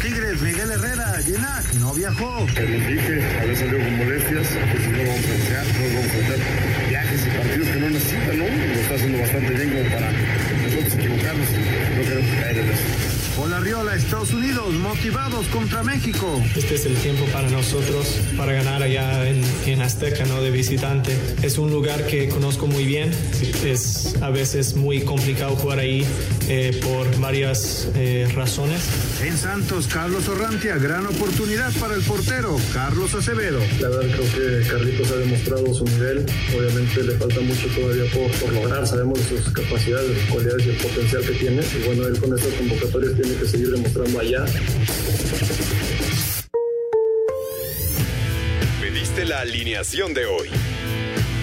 Tigres, Miguel Herrera, Ginac, no viajó. Como dije, haber salido con molestias, pues no vamos a desear, no vamos a hacer viajes y partidos que no necesitan, ¿no? Lo está haciendo bastante bien como para nosotros equivocarnos y no queremos caer en eso. Riola, Estados Unidos, motivados contra México. Este es el tiempo para nosotros, para ganar allá en, en, Azteca, ¿no? De visitante. Es un lugar que conozco muy bien. Es a veces muy complicado jugar ahí eh, por varias eh, razones. En Santos, Carlos Orrantia, gran oportunidad para el portero, Carlos Acevedo. La verdad creo que Carlitos ha demostrado su nivel. Obviamente le falta mucho todavía por, por lograr. Sabemos de sus capacidades, sus cualidades y el potencial que tiene. Y bueno, él con estas convocatorias tiene que seguir demostrando allá. Pediste la alineación de hoy.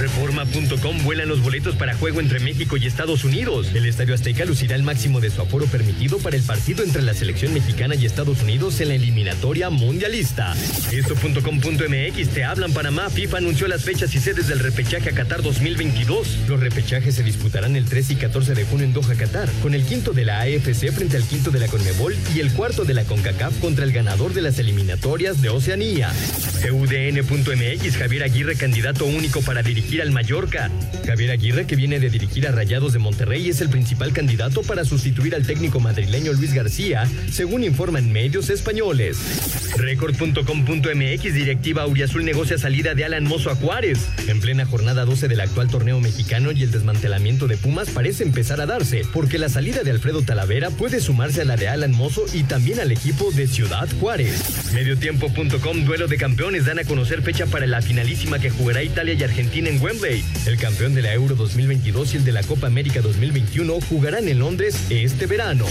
Reforma.com vuelan los boletos para juego entre México y Estados Unidos. El Estadio Azteca lucirá el máximo de su aforo permitido para el partido entre la selección mexicana y Estados Unidos en la eliminatoria mundialista. Esto.com.mx te hablan Panamá. FIFA anunció las fechas y sedes del repechaje a Qatar 2022. Los repechajes se disputarán el 13 y 14 de junio en Doha, Qatar, con el quinto de la AFC frente al quinto de la Conmebol y el cuarto de la CONCACAF contra el ganador de las eliminatorias de Oceanía. UDN.mx Javier Aguirre candidato único para dirigir al Mallorca. Javier Aguirre, que viene de dirigir a Rayados de Monterrey, es el principal candidato para sustituir al técnico madrileño Luis García, según informan medios españoles. Record.com.mx Directiva Auriazul negocia salida de Alan Mozo a Juárez. En plena jornada 12 del actual torneo mexicano y el desmantelamiento de Pumas parece empezar a darse, porque la salida de Alfredo Talavera puede sumarse a la de Alan Mozo y también al equipo de Ciudad Juárez. Mediotiempo.com Duelo de campeones dan a conocer fecha para la finalísima que jugará Italia y Argentina en Wembley. El campeón de la Euro 2022 y el de la Copa América 2021 jugarán en Londres este verano.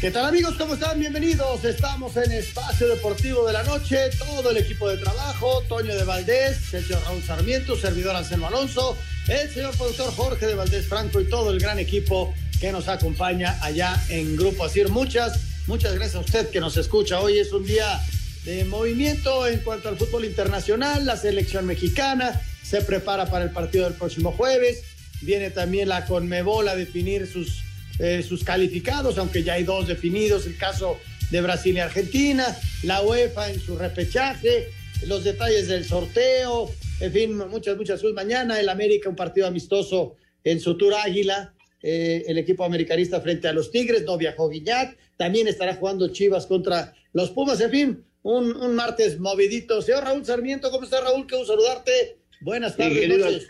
¿Qué tal amigos? ¿Cómo están? Bienvenidos. Estamos en Espacio Deportivo de la Noche. Todo el equipo de trabajo, Toño de Valdés, el señor Raúl Sarmiento, servidor Anselmo Alonso, el señor productor Jorge de Valdés Franco y todo el gran equipo que nos acompaña allá en Grupo Asir. Muchas, muchas gracias a usted que nos escucha. Hoy es un día de movimiento en cuanto al fútbol internacional. La selección mexicana se prepara para el partido del próximo jueves. Viene también la Conmebol a definir sus eh, sus calificados, aunque ya hay dos definidos, el caso de Brasil y Argentina, la UEFA en su repechaje, los detalles del sorteo, en fin, muchas, muchas cosas. Mañana el América, un partido amistoso en su tour Águila, eh, el equipo americanista frente a los Tigres, no viajó Guiñac, también estará jugando Chivas contra los Pumas, en fin, un, un martes movidito. Señor Raúl Sarmiento, ¿cómo está Raúl? Qué gusto saludarte. Buenas tardes.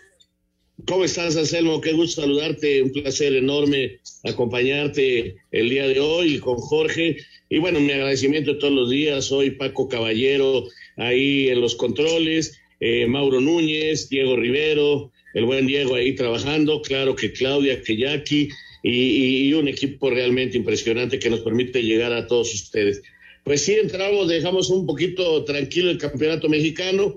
¿Cómo estás, Anselmo? Qué gusto saludarte, un placer enorme acompañarte el día de hoy con Jorge. Y bueno, mi agradecimiento todos los días. Soy Paco Caballero, ahí en los controles, eh, Mauro Núñez, Diego Rivero, el buen Diego ahí trabajando, claro que Claudia, que Jackie, y, y un equipo realmente impresionante que nos permite llegar a todos ustedes. Pues sí, entramos, dejamos un poquito tranquilo el campeonato mexicano.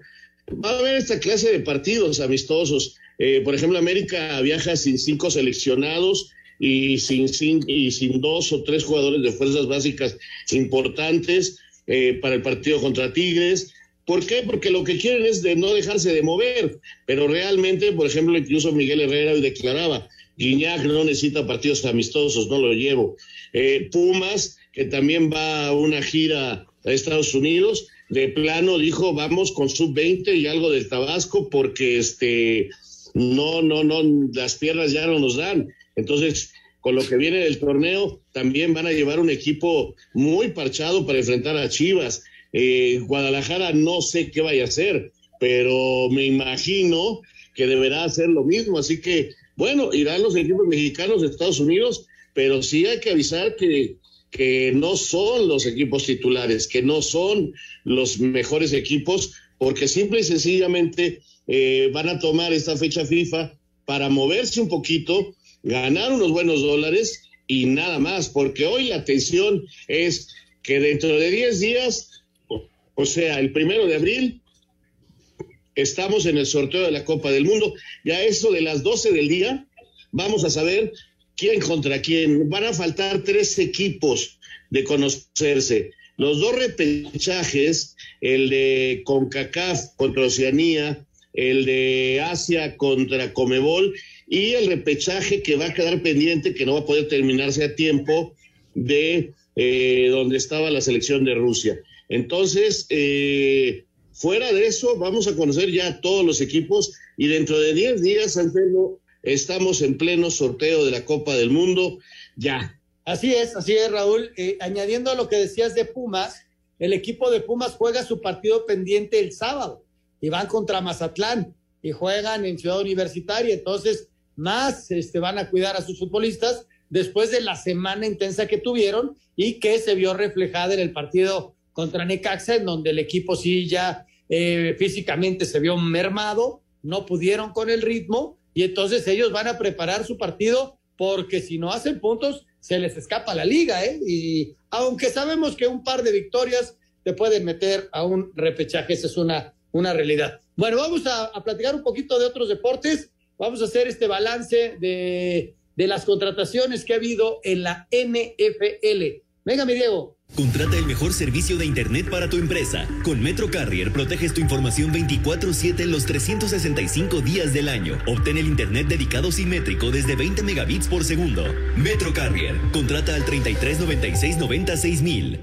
Va a haber esta clase de partidos amistosos eh, por ejemplo, América viaja sin cinco seleccionados y sin, y sin dos o tres jugadores de fuerzas básicas importantes eh, para el partido contra Tigres. ¿Por qué? Porque lo que quieren es de no dejarse de mover, pero realmente, por ejemplo, incluso Miguel Herrera declaraba, Guiñac no necesita partidos amistosos, no lo llevo. Eh, Pumas, que también va a una gira a Estados Unidos, de plano dijo, vamos con sub-20 y algo del Tabasco, porque este no, no, no, las piernas ya no nos dan. Entonces, con lo que viene del torneo, también van a llevar un equipo muy parchado para enfrentar a Chivas. Eh, Guadalajara no sé qué vaya a hacer, pero me imagino que deberá hacer lo mismo. Así que, bueno, irán los equipos mexicanos de Estados Unidos, pero sí hay que avisar que, que no son los equipos titulares, que no son los mejores equipos, porque simple y sencillamente eh, van a tomar esta fecha FIFA para moverse un poquito ganar unos buenos dólares y nada más, porque hoy la atención es que dentro de 10 días, o sea, el primero de abril, estamos en el sorteo de la Copa del Mundo. Ya eso de las 12 del día, vamos a saber quién contra quién. Van a faltar tres equipos de conocerse. Los dos repechajes, el de CONCACAF contra Oceanía, el de Asia contra Comebol y el repechaje que va a quedar pendiente, que no va a poder terminarse a tiempo de eh, donde estaba la selección de Rusia. Entonces, eh, fuera de eso, vamos a conocer ya todos los equipos y dentro de 10 días, Anselmo, estamos en pleno sorteo de la Copa del Mundo. Ya. Así es, así es, Raúl. Eh, añadiendo a lo que decías de Pumas, el equipo de Pumas juega su partido pendiente el sábado y van contra Mazatlán y juegan en Ciudad Universitaria. Entonces, más este, van a cuidar a sus futbolistas después de la semana intensa que tuvieron y que se vio reflejada en el partido contra Necaxa, en donde el equipo sí ya eh, físicamente se vio mermado, no pudieron con el ritmo y entonces ellos van a preparar su partido porque si no hacen puntos se les escapa la liga, ¿eh? Y aunque sabemos que un par de victorias te pueden meter a un repechaje, esa es una, una realidad. Bueno, vamos a, platicar un poquito de otros deportes vamos a hacer este balance de, de las contrataciones que ha habido en la NFL. Venga, mi Diego. Contrata el mejor servicio de Internet para tu empresa. Con Metro Carrier proteges tu información 24/7 en los 365 días del año. Obtén el Internet dedicado simétrico desde 20 megabits por segundo. Metro Carrier. Contrata al 33 96 96 mil.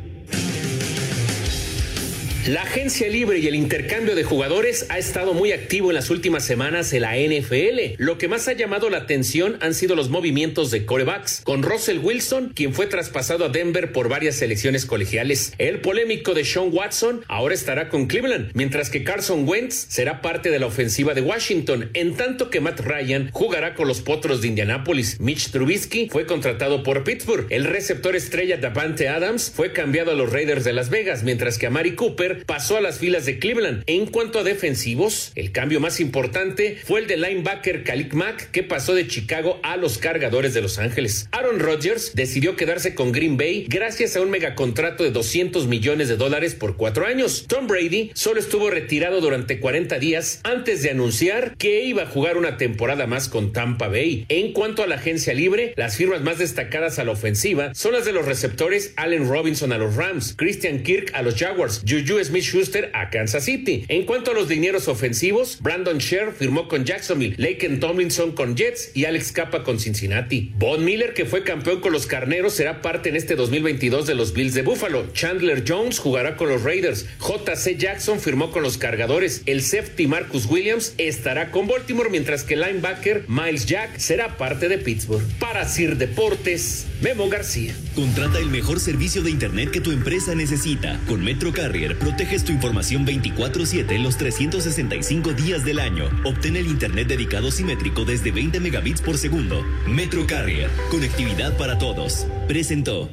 La agencia libre y el intercambio de jugadores ha estado muy activo en las últimas semanas en la NFL. Lo que más ha llamado la atención han sido los movimientos de corebacks, con Russell Wilson, quien fue traspasado a Denver por varias selecciones colegiales. El polémico de Sean Watson ahora estará con Cleveland, mientras que Carson Wentz será parte de la ofensiva de Washington, en tanto que Matt Ryan jugará con los Potros de Indianápolis. Mitch Trubisky fue contratado por Pittsburgh. El receptor estrella Davante Adams fue cambiado a los Raiders de Las Vegas, mientras que Amari Cooper pasó a las filas de Cleveland. En cuanto a defensivos, el cambio más importante fue el de linebacker Khalil Mack, que pasó de Chicago a los cargadores de Los Ángeles. Aaron Rodgers decidió quedarse con Green Bay gracias a un megacontrato de 200 millones de dólares por cuatro años. Tom Brady solo estuvo retirado durante 40 días antes de anunciar que iba a jugar una temporada más con Tampa Bay. En cuanto a la agencia libre, las firmas más destacadas a la ofensiva son las de los receptores Allen Robinson a los Rams, Christian Kirk a los Jaguars, Juju Smith Schuster a Kansas City. En cuanto a los dineros ofensivos, Brandon Sher firmó con Jacksonville, Laken Tomlinson con Jets y Alex Capa con Cincinnati. Von Miller, que fue campeón con los Carneros, será parte en este 2022 de los Bills de Buffalo. Chandler Jones jugará con los Raiders. JC Jackson firmó con los Cargadores. El safety Marcus Williams estará con Baltimore, mientras que el linebacker Miles Jack será parte de Pittsburgh. Para Sir Deportes, Memo García. Contrata el mejor servicio de Internet que tu empresa necesita. Con Metro Carrier, proteges tu información 24-7 en los 365 días del año. Obtén el Internet dedicado simétrico desde 20 megabits por segundo. Metro Carrier, conectividad para todos. Presentó.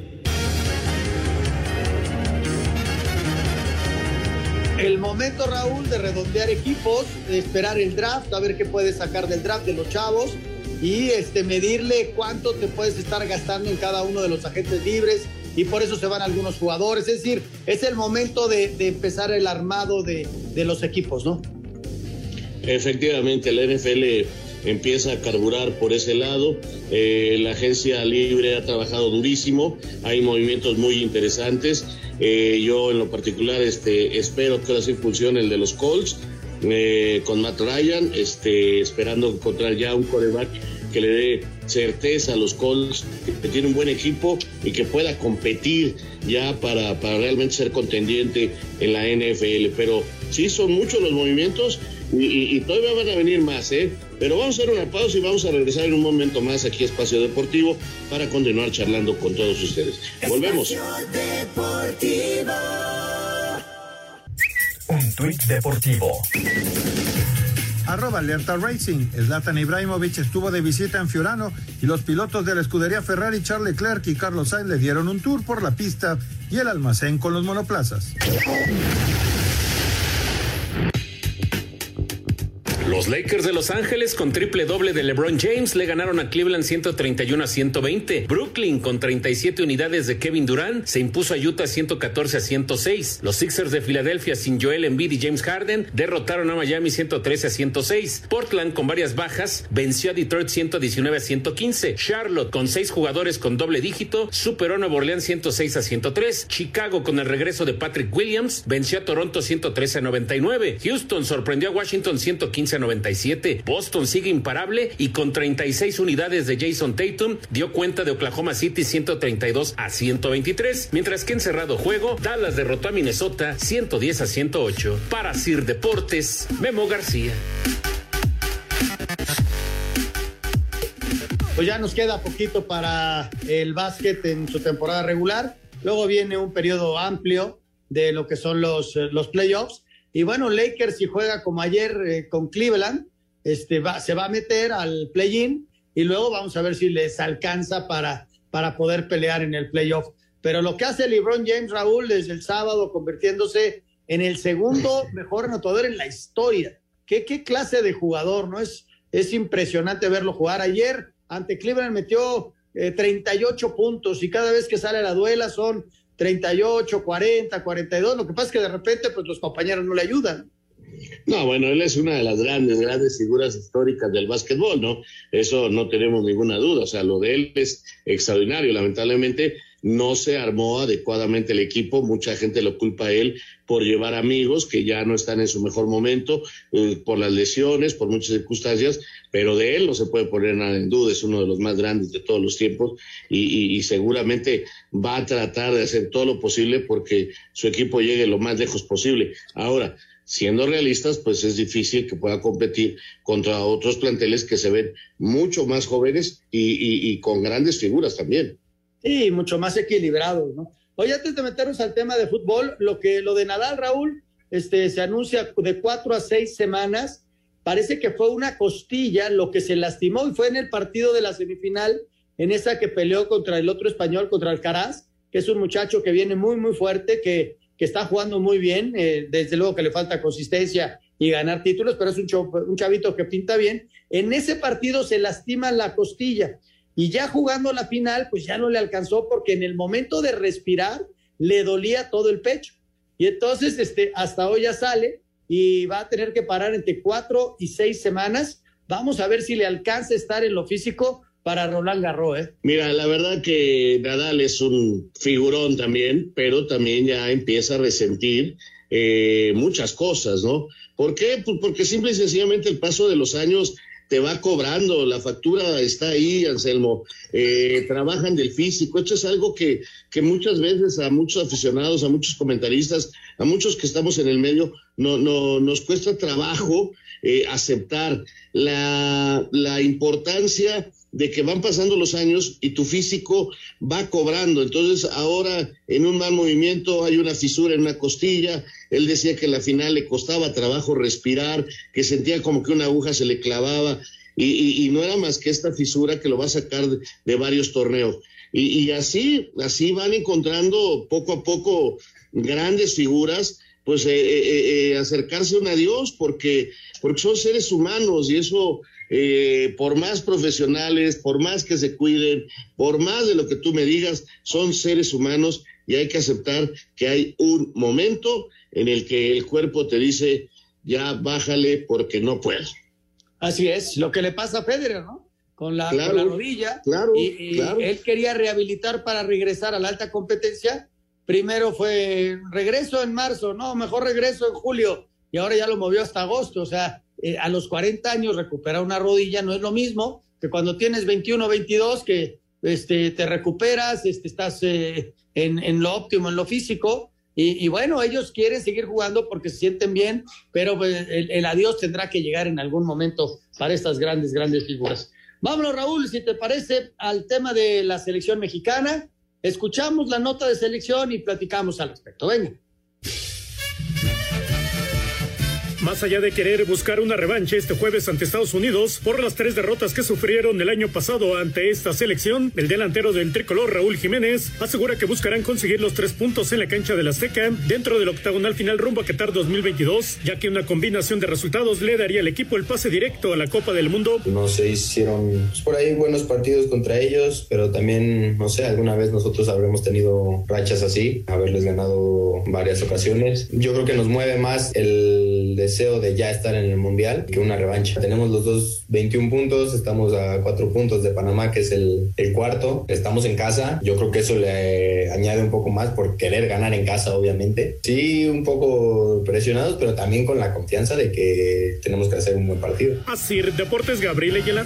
El momento, Raúl, de redondear equipos, de esperar el draft, a ver qué puedes sacar del draft de los chavos y este, medirle cuánto te puedes estar gastando en cada uno de los agentes libres y por eso se van algunos jugadores. Es decir, es el momento de, de empezar el armado de, de, los equipos, ¿no? Efectivamente, la NFL empieza a carburar por ese lado. Eh, la agencia libre ha trabajado durísimo, hay movimientos muy interesantes. Eh, yo en lo particular este, espero que ahora sí funcione el de los Colts. Eh, con Matt Ryan, este, esperando encontrar ya un coreback que le dé certeza a los Colts, que tiene un buen equipo y que pueda competir ya para, para realmente ser contendiente en la NFL. Pero sí, son muchos los movimientos y, y, todavía van a venir más, ¿eh? Pero vamos a hacer una pausa y vamos a regresar en un momento más aquí a Espacio Deportivo para continuar charlando con todos ustedes. Volvemos. Un tuit deportivo. Arroba Alerta Racing. Zlatan Ibrahimovic estuvo de visita en Fiorano y los pilotos de la escudería Ferrari Charles Leclerc y Carlos Sainz le dieron un tour por la pista y el almacén con los monoplazas. Los Lakers de Los Ángeles con triple doble de LeBron James le ganaron a Cleveland 131 a 120. Brooklyn con 37 unidades de Kevin Durant se impuso a Utah 114 a 106. Los Sixers de Filadelfia sin Joel Embiid y James Harden derrotaron a Miami 113 a 106. Portland con varias bajas venció a Detroit 119 a 115. Charlotte con seis jugadores con doble dígito superó a Nueva Orleans 106 a 103. Chicago con el regreso de Patrick Williams venció a Toronto 113 a 99. Houston sorprendió a Washington 115 a 97. Boston sigue imparable y con 36 unidades de Jason Tatum dio cuenta de Oklahoma City 132 a 123, mientras que en cerrado juego Dallas derrotó a Minnesota 110 a 108. Para Sir Deportes, Memo García. Pues ya nos queda poquito para el básquet en su temporada regular. Luego viene un periodo amplio de lo que son los, los playoffs y bueno, Lakers si juega como ayer eh, con Cleveland, este va, se va a meter al play-in y luego vamos a ver si les alcanza para, para poder pelear en el playoff. Pero lo que hace LeBron James Raúl desde el sábado, convirtiéndose en el segundo mejor anotador en la historia. ¿Qué, qué clase de jugador, ¿no? Es, es impresionante verlo jugar. Ayer ante Cleveland metió 38 eh, puntos y cada vez que sale a la duela son 38, 40, 42. Lo que pasa es que de repente, pues los compañeros no le ayudan. No, bueno, él es una de las grandes, grandes figuras históricas del básquetbol, ¿no? Eso no tenemos ninguna duda. O sea, lo de él es extraordinario. Lamentablemente, no se armó adecuadamente el equipo, mucha gente lo culpa a él por llevar amigos que ya no están en su mejor momento, eh, por las lesiones, por muchas circunstancias, pero de él no se puede poner nada en duda, es uno de los más grandes de todos los tiempos y, seguramente va a tratar de hacer todo lo posible porque su equipo llegue lo más lejos posible. Ahora, siendo realistas, pues es difícil que pueda competir contra otros planteles que se ven mucho más jóvenes y con grandes figuras también. Sí, mucho más equilibrados, ¿no? Oye, antes de meternos al tema de fútbol, lo que lo de Nadal, Raúl, este, se anuncia de cuatro a seis semanas. Parece que fue una costilla lo que se lastimó y fue en el partido de la semifinal, en esa que peleó contra el otro español, contra Alcaraz, que es un muchacho que viene muy, muy fuerte, que, que está jugando muy bien. Eh, desde luego que le falta consistencia y ganar títulos, pero es un, un chavito que pinta bien. En ese partido se lastima la costilla y ya jugando la final, pues ya no le alcanzó porque en el momento de respirar le dolía todo el pecho. Y entonces, este, hasta hoy ya sale y va a tener que parar entre cuatro y seis semanas. Vamos a ver si le alcanza estar en lo físico para Roland Garros. ¿eh? Mira, la verdad que Nadal es un figurón también, pero también ya empieza a resentir eh, muchas cosas, ¿no? ¿Por qué? Pues porque simple y sencillamente el paso de los años te va cobrando, la factura está ahí, Anselmo, eh, trabajan del físico, esto es algo que, que muchas veces a muchos aficionados, a muchos comentaristas, a muchos que estamos en el medio, no, no, nos cuesta trabajo eh, aceptar. La, la importancia de que van pasando los años y tu físico va cobrando. Entonces ahora en un mal movimiento hay una fisura en una costilla. Él decía que en la final le costaba trabajo respirar, que sentía como que una aguja se le clavaba y, no era más que esta fisura que lo va a sacar de, de varios torneos. Y, y, así, así van encontrando poco a poco grandes figuras, pues eh, eh, eh, acercarse a adiós porque, porque son seres humanos y eso eh, por más profesionales, por más que se cuiden, por más de lo que tú me digas, son seres humanos y hay que aceptar que hay un momento en el que el cuerpo te dice, ya bájale porque no puedo. Así es, lo que le pasa a Federer, ¿no? Con la, Claro, con la rodilla. claro, y, y claro. él quería rehabilitar para regresar a la alta competencia. Primero fue regreso en marzo, no, mejor regreso en julio. Y ahora ya lo movió hasta agosto. O sea, eh, a los 40 años recuperar una rodilla no es lo mismo que cuando tienes 21 22, que este, te recuperas, este, estás eh, en, en, lo óptimo, en lo físico. Y, bueno, ellos quieren seguir jugando porque se sienten bien, pero pues, el, el, adiós tendrá que llegar en algún momento para estas grandes, grandes figuras. Vámonos, Raúl, si te parece, al tema de la selección mexicana. Escuchamos la nota de selección y platicamos al respecto. Venga. Más allá de querer buscar una revancha este jueves ante Estados Unidos por las tres derrotas que sufrieron el año pasado ante esta selección, el delantero del tricolor Raúl Jiménez asegura que buscarán conseguir los tres puntos en la cancha del Azteca dentro del octagonal final rumbo a Qatar 2022, ya que una combinación de resultados le daría al equipo el pase directo a la Copa del Mundo. No se hicieron por ahí buenos partidos contra ellos, pero también, no sé, alguna vez nosotros habremos tenido rachas así, haberles ganado varias ocasiones. Yo creo que nos mueve más el deseo de ya estar en el Mundial que una revancha. Tenemos los dos 21 puntos, estamos a cuatro puntos de Panamá, que es el, el cuarto. Estamos en casa. Yo creo que eso le añade un poco más por querer ganar en casa, obviamente. Sí, un poco presionados, pero también con la confianza de que tenemos que hacer un buen partido. Así, Deportes Gabriel Ayala.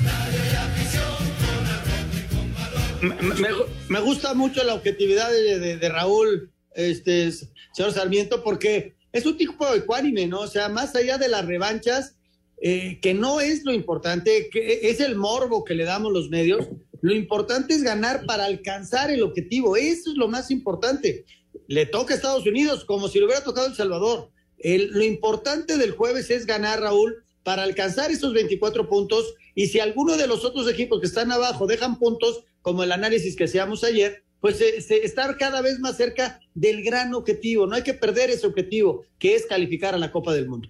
Me, me, me, gusta mucho la objetividad de, de, de Raúl, este, señor Sarmiento, porque es un tipo ecuánime, ¿no? O sea, más allá de las revanchas, eh, que no es lo importante, que es el morbo que le damos los medios, lo importante es ganar para alcanzar el objetivo, eso es lo más importante. Le toca a Estados Unidos como si le hubiera tocado El Salvador. El, lo importante del jueves es ganar, Raúl, para alcanzar esos 24 puntos y si alguno de los otros equipos que están abajo dejan puntos, como el análisis que hacíamos ayer, pues eh, estar cada vez más cerca del gran objetivo. No hay que perder ese objetivo, que es calificar a la Copa del Mundo.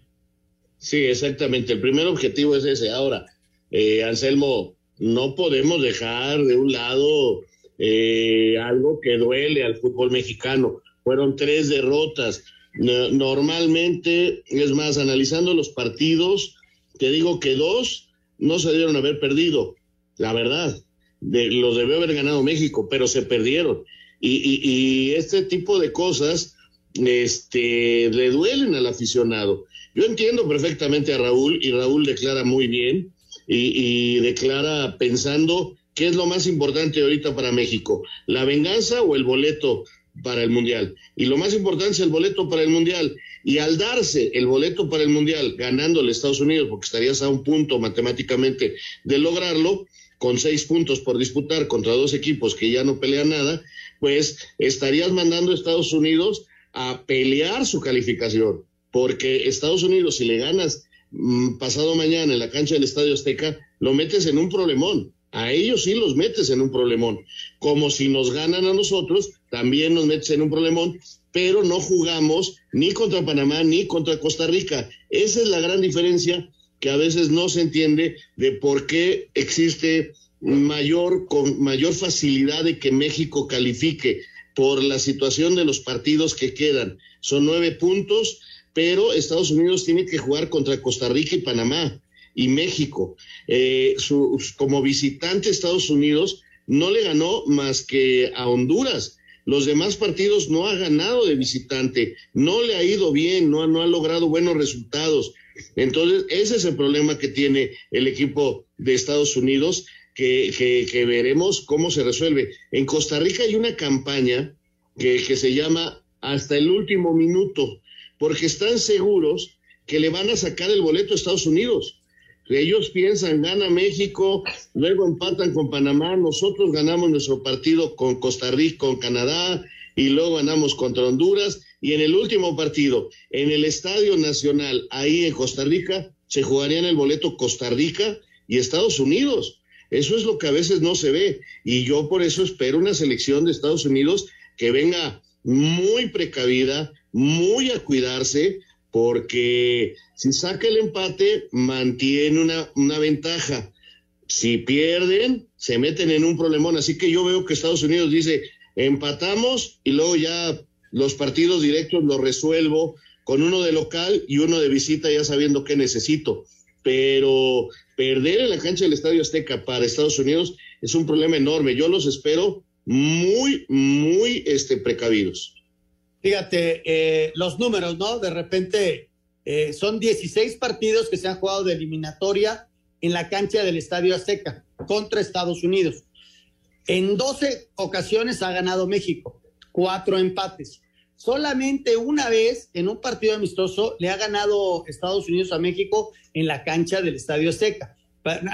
Sí, exactamente. El primer objetivo es ese. Ahora, eh, Anselmo, no podemos dejar de un lado eh, algo que duele al fútbol mexicano. Fueron tres derrotas. Normalmente, es más, analizando los partidos, te digo que dos no se debieron haber perdido, la verdad de, los debió haber ganado México, pero se perdieron. Y, este tipo de cosas este, le duelen al aficionado. Yo entiendo perfectamente a Raúl y Raúl declara muy bien y, y declara pensando qué es lo más importante ahorita para México, la venganza o el boleto para el Mundial. Y lo más importante es el boleto para el Mundial. Y al darse el boleto para el Mundial, ganándole Estados Unidos, porque estarías a un punto matemáticamente de lograrlo, con seis puntos por disputar contra dos equipos que ya no pelean nada, pues estarías mandando a Estados Unidos a pelear su calificación, porque Estados Unidos, si le ganas mmm, pasado mañana en la cancha del Estadio Azteca, lo metes en un problemón. A ellos sí los metes en un problemón. Como si nos ganan a nosotros, también nos metes en un problemón, pero no jugamos ni contra Panamá ni contra Costa Rica. Esa es la gran diferencia que a veces no se entiende de por qué existe mayor, con mayor facilidad de que México califique por la situación de los partidos que quedan. Son nueve puntos, pero Estados Unidos tiene que jugar contra Costa Rica y Panamá y México. Eh, como visitante Estados Unidos no le ganó más que a Honduras. Los demás partidos no ha ganado de visitante, no le ha ido bien, no, no ha logrado buenos resultados. Entonces, ese es el problema que tiene el equipo de Estados Unidos, que, que, veremos cómo se resuelve. En Costa Rica hay una campaña que, que se llama Hasta el último minuto, porque están seguros que le van a sacar el boleto a Estados Unidos. Ellos piensan, gana México, luego empatan con Panamá, nosotros ganamos nuestro partido con Costa Rica, con Canadá, y luego ganamos contra Honduras, y en el último partido, en el Estadio Nacional, ahí en Costa Rica, se jugarían el boleto Costa Rica y Estados Unidos. Eso es lo que a veces no se ve. Y yo por eso espero una selección de Estados Unidos que venga muy precavida, muy a cuidarse, porque si saca el empate, mantiene una, una ventaja. Si pierden, se meten en un problemón. Así que yo veo que Estados Unidos dice, empatamos y luego ya los partidos directos los resuelvo con uno de local y uno de visita ya sabiendo qué necesito. Pero perder en la cancha del Estadio Azteca para Estados Unidos es un problema enorme. Yo los espero muy, muy este, precavidos. Fíjate, eh, los números, ¿no? De repente eh, son 16 partidos que se han jugado de eliminatoria en la cancha del Estadio Azteca. contra Estados Unidos. En 12 ocasiones ha ganado México, cuatro empates. Solamente una vez en un partido amistoso le ha ganado Estados Unidos a México en la cancha del Estadio Azteca.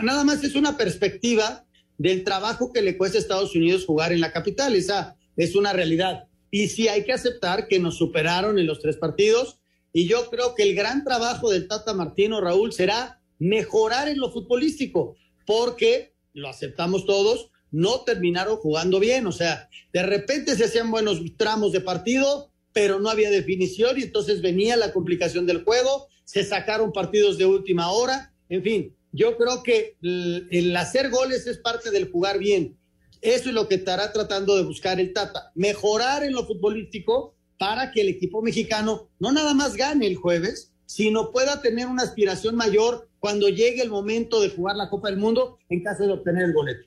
Nada más es una perspectiva del trabajo que le cuesta a Estados Unidos jugar en la capital. Esa es una realidad. Y sí hay que aceptar que nos superaron en los tres partidos. Y yo creo que el gran trabajo del Tata Martino, Raúl, será mejorar en lo futbolístico, porque lo aceptamos todos, no terminaron jugando bien. O sea, de repente se hacían buenos tramos de partido, pero no había definición y entonces venía la complicación del juego, se sacaron partidos de última hora, en fin, yo creo que el hacer goles es parte del jugar bien. Eso es lo que estará tratando de buscar el Tata, mejorar en lo futbolístico para que el equipo mexicano no nada más gane el jueves, sino pueda tener una aspiración mayor cuando llegue el momento de jugar la Copa del Mundo en caso de obtener el boleto.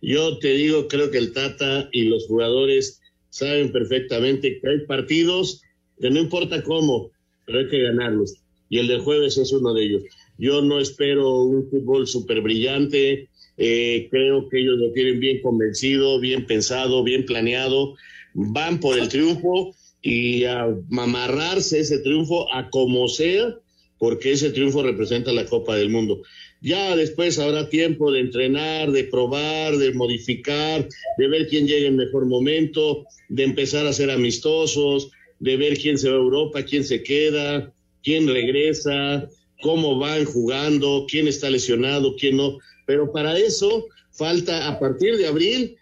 Yo te digo, creo que el Tata y los jugadores saben perfectamente que hay partidos que no importa cómo, pero hay que ganarlos. Y el del jueves es uno de ellos. Yo no espero un fútbol súper brillante. Eh, creo que ellos lo tienen bien convencido, bien pensado, bien planeado. Van por el triunfo y a amarrarse ese triunfo a como sea, porque ese triunfo representa la Copa del Mundo. Ya después habrá tiempo de entrenar, de probar, de modificar, de ver quién llega en mejor momento, de empezar a ser amistosos, de ver quién se va a Europa, quién se queda, quién regresa, cómo van jugando, quién está lesionado, quién no. Pero para eso falta a partir de abril,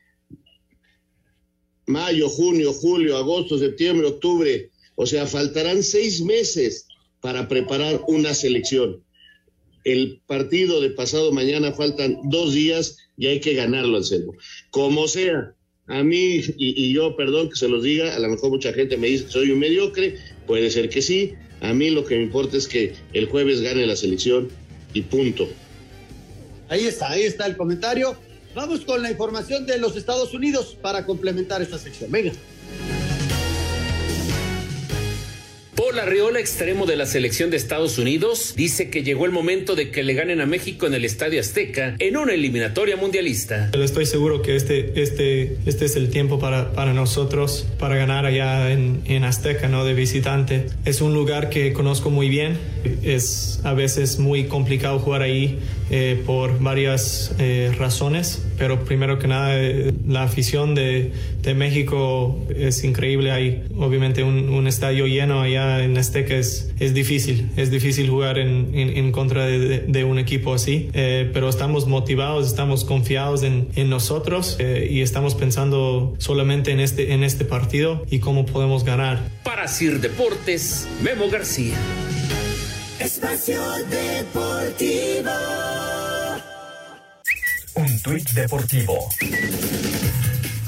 mayo, junio, julio, agosto, septiembre, octubre. O sea, faltarán seis meses para preparar una selección. El partido de pasado mañana faltan dos días y hay que ganarlo, Anselmo. Como sea, a mí, y, y, yo, perdón que se los diga, a lo mejor mucha gente me dice soy un mediocre, puede ser que sí, a mí lo que me importa es que el jueves gane la selección y punto. Ahí está, ahí está el comentario. Vamos con la información de los Estados Unidos para complementar esta sección. Venga. Paul Arriola, extremo de la selección de Estados Unidos, dice que llegó el momento de que le ganen a México en el Estadio Azteca en una eliminatoria mundialista. Estoy seguro que este, este, este es el tiempo para, para nosotros, para ganar allá en, en Azteca, ¿no? De visitante. Es un lugar que conozco muy bien. Es a veces muy complicado jugar ahí eh, por varias eh, razones, pero primero que nada eh, la afición de, de, México es increíble. Hay obviamente un, un, estadio lleno allá en Azteca, es, es difícil, es difícil jugar en, en, en contra de, de, un equipo así, pero estamos motivados, estamos confiados en, en nosotros y estamos pensando solamente en este, en este partido y cómo podemos ganar. Para Sir Deportes, Memo García. Espacio Deportivo. Un tuit deportivo.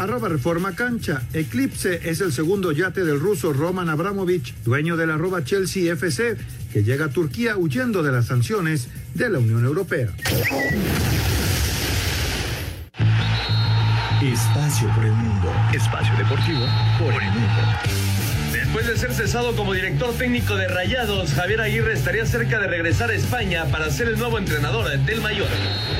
Arroba Reforma Cancha. Eclipse es el segundo yate del ruso Roman Abramovich, dueño del arroba Chelsea FC, que llega a Turquía huyendo de las sanciones de la Unión Europea. Espacio por el mundo. Espacio deportivo por el mundo. Después de ser cesado como director técnico de Rayados, Javier Aguirre estaría cerca de regresar a España para ser el nuevo entrenador del Mayor.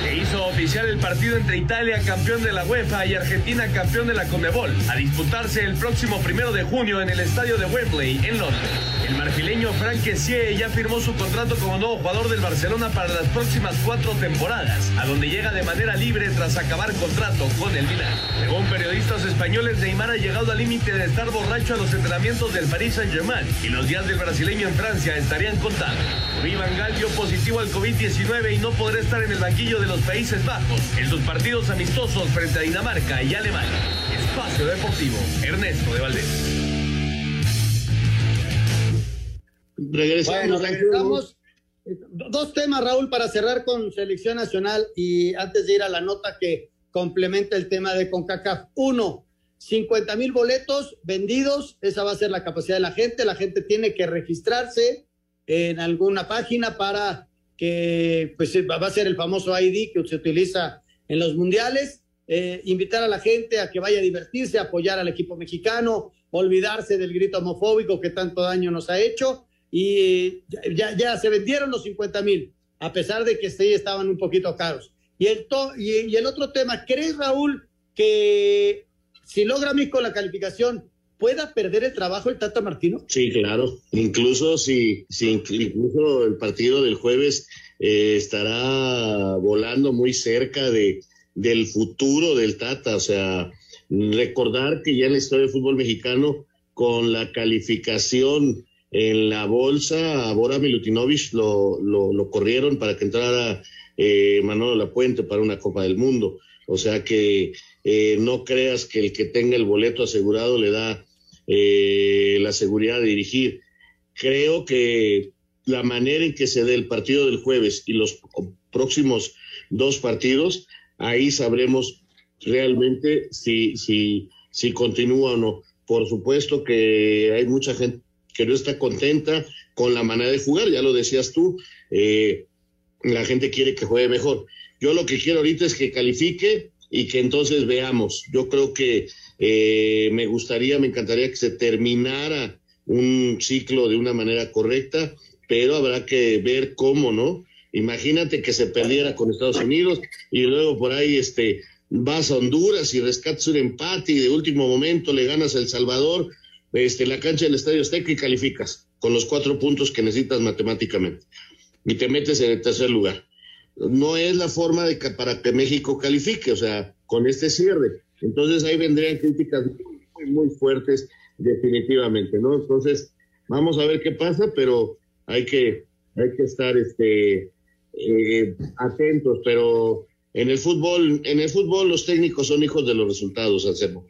E hizo oficial el partido entre Italia, campeón de la UEFA, y Argentina, campeón de la Conmebol, a disputarse el próximo primero de junio en el estadio de Wembley, en Londres. El marfileño Frank Kessie ya firmó su contrato como nuevo jugador del Barcelona para las próximas cuatro temporadas, a donde llega de manera libre tras acabar contrato con el Milan. Según periodistas españoles, Neymar ha llegado al límite de estar borracho a los entrenamientos del Paris Saint-Germain y los días del brasileño en Francia estarían contados. Iván Gal dio positivo al COVID-19 y no podrá estar en el banquillo de los Países Bajos en sus partidos amistosos frente a Dinamarca y Alemania. Espacio Deportivo, Ernesto de Valdés. Regresamos. Bueno, regresamos. Dos temas, Raúl, para cerrar con selección nacional y antes de ir a la nota que complementa el tema de CONCACAF. Uno, 50 mil boletos vendidos, esa va a ser la capacidad de la gente. La gente tiene que registrarse en alguna página para que, pues va a ser el famoso ID que se utiliza en los mundiales. Eh, invitar a la gente a que vaya a divertirse, apoyar al equipo mexicano, olvidarse del grito homofóbico que tanto daño nos ha hecho y ya, ya se vendieron los 50 mil, a pesar de que sí estaban un poquito caros. Y el, y, el otro tema, ¿crees, Raúl, que si logra México la calificación, pueda perder el trabajo el Tata Martino? Sí, claro. Incluso si, si incluso el partido del jueves eh, estará volando muy cerca de, del futuro del Tata. O sea, recordar que ya en la historia del fútbol mexicano, con la calificación en la bolsa, a Bora Milutinovich lo, lo, corrieron para que entrara eh, Manolo Lapuente para una Copa del Mundo. O sea que eh, no creas que el que tenga el boleto asegurado le da eh, la seguridad de dirigir. Creo que la manera en que se dé el partido del jueves y los próximos dos partidos, ahí sabremos realmente si, si, si continúa o no. Por supuesto que hay mucha gente que no está contenta con la manera de jugar, ya lo decías tú, eh, la gente quiere que juegue mejor. Yo lo que quiero ahorita es que califique y que entonces veamos. Yo creo que eh, me gustaría, me encantaría que se terminara un ciclo de una manera correcta, pero habrá que ver cómo, ¿no? Imagínate que se perdiera con Estados Unidos y luego por ahí este vas a Honduras y rescatas un empate y de último momento le ganas a El Salvador, este, la cancha del Estadio Azteca y calificas con los cuatro puntos que necesitas matemáticamente y te metes en el tercer lugar. No es la forma de que, para que México califique, o sea, con este cierre. Entonces ahí vendrían críticas muy, muy fuertes definitivamente, ¿no? Entonces, vamos a ver qué pasa, pero hay que, hay que estar este, eh, atentos, pero en el fútbol, en el fútbol los técnicos son hijos de los resultados, Anselmo.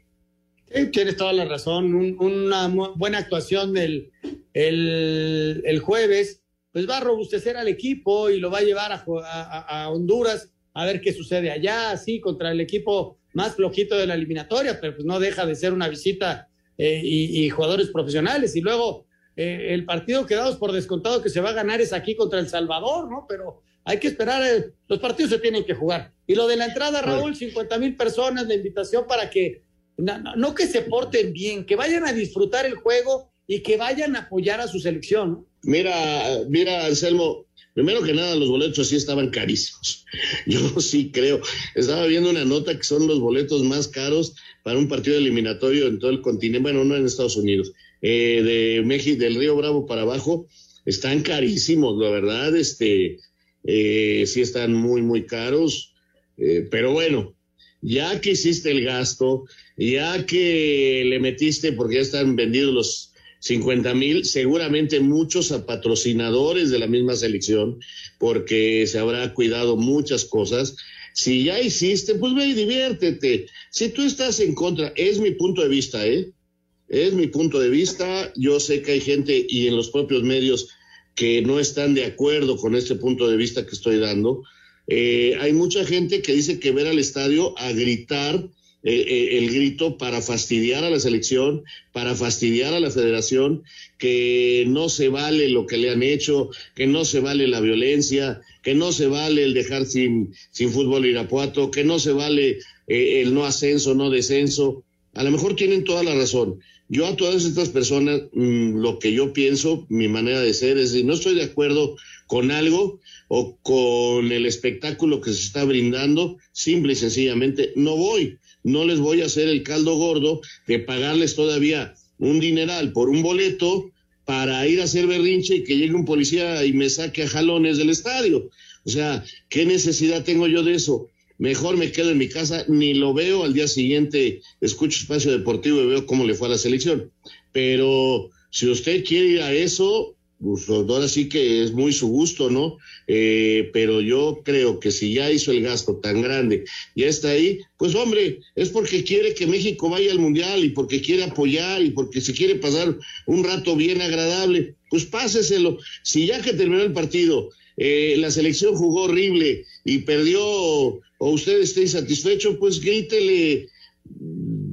Sí, tienes toda la razón. una buena actuación del el, jueves, pues va a robustecer al equipo y lo va a llevar a, Honduras a ver qué sucede allá, así contra el equipo más flojito de la eliminatoria, pero pues no deja de ser una visita eh, y, jugadores profesionales. Y luego eh, el partido quedados por descontado que se va a ganar es aquí contra El Salvador, ¿no? Pero hay que esperar, eh, los partidos se tienen que jugar. Y lo de la entrada, Raúl, 50 mil personas, de invitación para que, no, que se porten bien, que vayan a disfrutar el juego y que vayan a apoyar a su selección. Mira, mira, Anselmo, primero que nada, los boletos sí estaban carísimos. Yo sí creo. Estaba viendo una nota que son los boletos más caros para un partido eliminatorio en todo el continente, bueno, no en Estados Unidos, eh, de México, del Río Bravo para abajo, están carísimos, la verdad, este, eh, sí están muy, muy caros, eh, pero bueno, ya que hiciste el gasto, ya que le metiste, porque ya están vendidos los 50 mil, seguramente muchos a patrocinadores de la misma selección, porque se habrá cuidado muchas cosas. Si ya hiciste, pues ve y diviértete. Si tú estás en contra, es mi punto de vista, ¿eh? Es mi punto de vista. Yo sé que hay gente y en los propios medios que no están de acuerdo con este punto de vista que estoy dando. Eh, hay mucha gente que dice que ver al estadio a gritar eh, eh, el grito para fastidiar a la selección, para fastidiar a la federación, que no se vale lo que le han hecho, que no se vale la violencia, que no se vale el dejar sin, sin fútbol Irapuato, que no se vale el no ascenso, no descenso. A lo mejor tienen toda la razón, yo a todas estas personas, mm, lo que yo pienso, mi manera de ser es, si no estoy de acuerdo con algo o con el espectáculo que se está brindando, simple y sencillamente no voy. No les voy a hacer el caldo gordo de pagarles todavía un dineral por un boleto para ir a hacer berrinche y que llegue un policía y me saque a jalones del estadio. O sea, ¿qué necesidad tengo yo de eso? Mejor me quedo en mi casa, ni lo veo, al día siguiente escucho espacio deportivo y veo cómo le fue a la selección. Pero si usted quiere ir a eso, pues ahora sí que es muy su gusto, ¿no? Eh, pero yo creo que si ya hizo el gasto tan grande, ya está ahí, pues hombre, es porque quiere que México vaya al Mundial y porque quiere apoyar y porque se quiere pasar un rato bien agradable, pues páseselo. Si ya que terminó el partido, eh, la selección jugó horrible y perdió o usted esté insatisfecho, pues grítele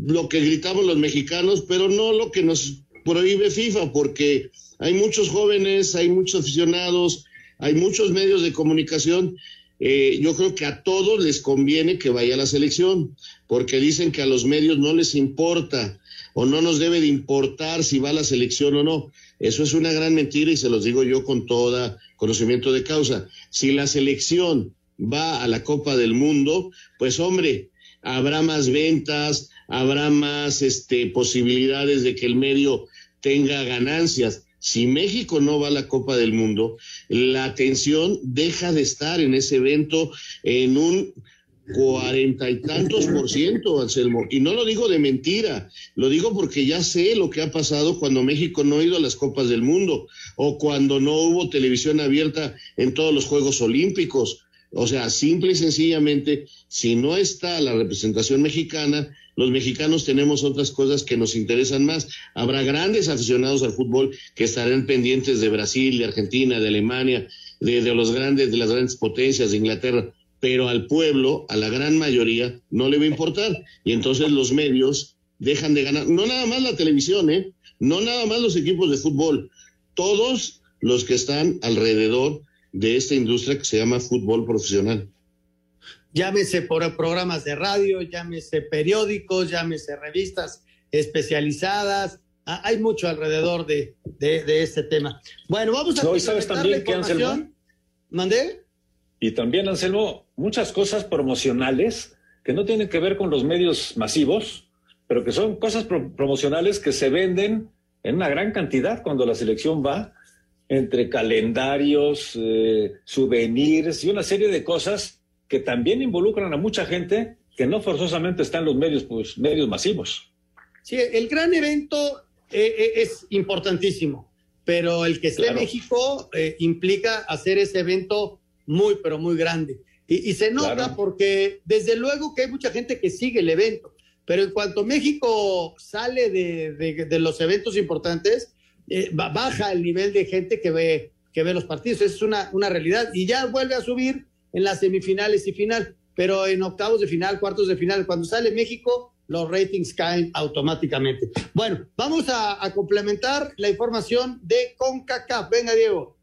lo que gritamos los mexicanos, pero no lo que nos prohíbe FIFA, porque hay muchos jóvenes, hay muchos aficionados, hay muchos medios de comunicación. Eh, yo creo que a todos les conviene que vaya a la selección, porque dicen que a los medios no les importa o no nos debe de importar si va a la selección o no. Eso es una gran mentira y se los digo yo con toda conocimiento de causa. Si la selección va a la Copa del Mundo, pues hombre, habrá más ventas, habrá más este, posibilidades de que el medio tenga ganancias. Si México no va a la Copa del Mundo, la atención deja de estar en ese evento en un cuarenta y tantos por ciento, Anselmo. Y no lo digo de mentira, lo digo porque ya sé lo que ha pasado cuando México no ha ido a las Copas del Mundo o cuando no hubo televisión abierta en todos los Juegos Olímpicos. O sea, simple y sencillamente, si no está la representación mexicana, los mexicanos tenemos otras cosas que nos interesan más. Habrá grandes aficionados al fútbol que estarán pendientes de Brasil, de Argentina, de Alemania, de, los grandes, de las grandes potencias, de Inglaterra, pero al pueblo, a la gran mayoría, no le va a importar. Y entonces los medios dejan de ganar, no nada más la televisión, ¿eh? no nada más los equipos de fútbol, todos los que están alrededor de esta industria que se llama fútbol profesional llámese por programas de radio, llámese periódicos, llámese revistas especializadas. Ah, hay mucho alrededor de, de, este tema. Bueno, vamos a no, sabes también que Anselmo. ¿Mandé? Y también, Anselmo, muchas cosas promocionales que no tienen que ver con los medios masivos, pero que son cosas promocionales que se venden en una gran cantidad cuando la selección va, entre calendarios, eh, souvenirs y una serie de cosas que también involucran a mucha gente que no forzosamente está en los medios, pues, medios masivos. Sí, el gran evento eh, eh, es importantísimo, pero el que esté en México eh, implica hacer ese evento muy, pero muy grande. Y, se nota porque desde luego que hay mucha gente que sigue el evento, pero en cuanto México sale de, de, los eventos importantes, baja el nivel de gente que ve, que ve los partidos. Esa es una, una realidad. Y ya vuelve a subir en las semifinales y final, pero en octavos de final, cuartos de final, cuando sale México, los ratings caen automáticamente. Bueno, vamos a, a complementar la información de CONCACAF. Venga, Diego.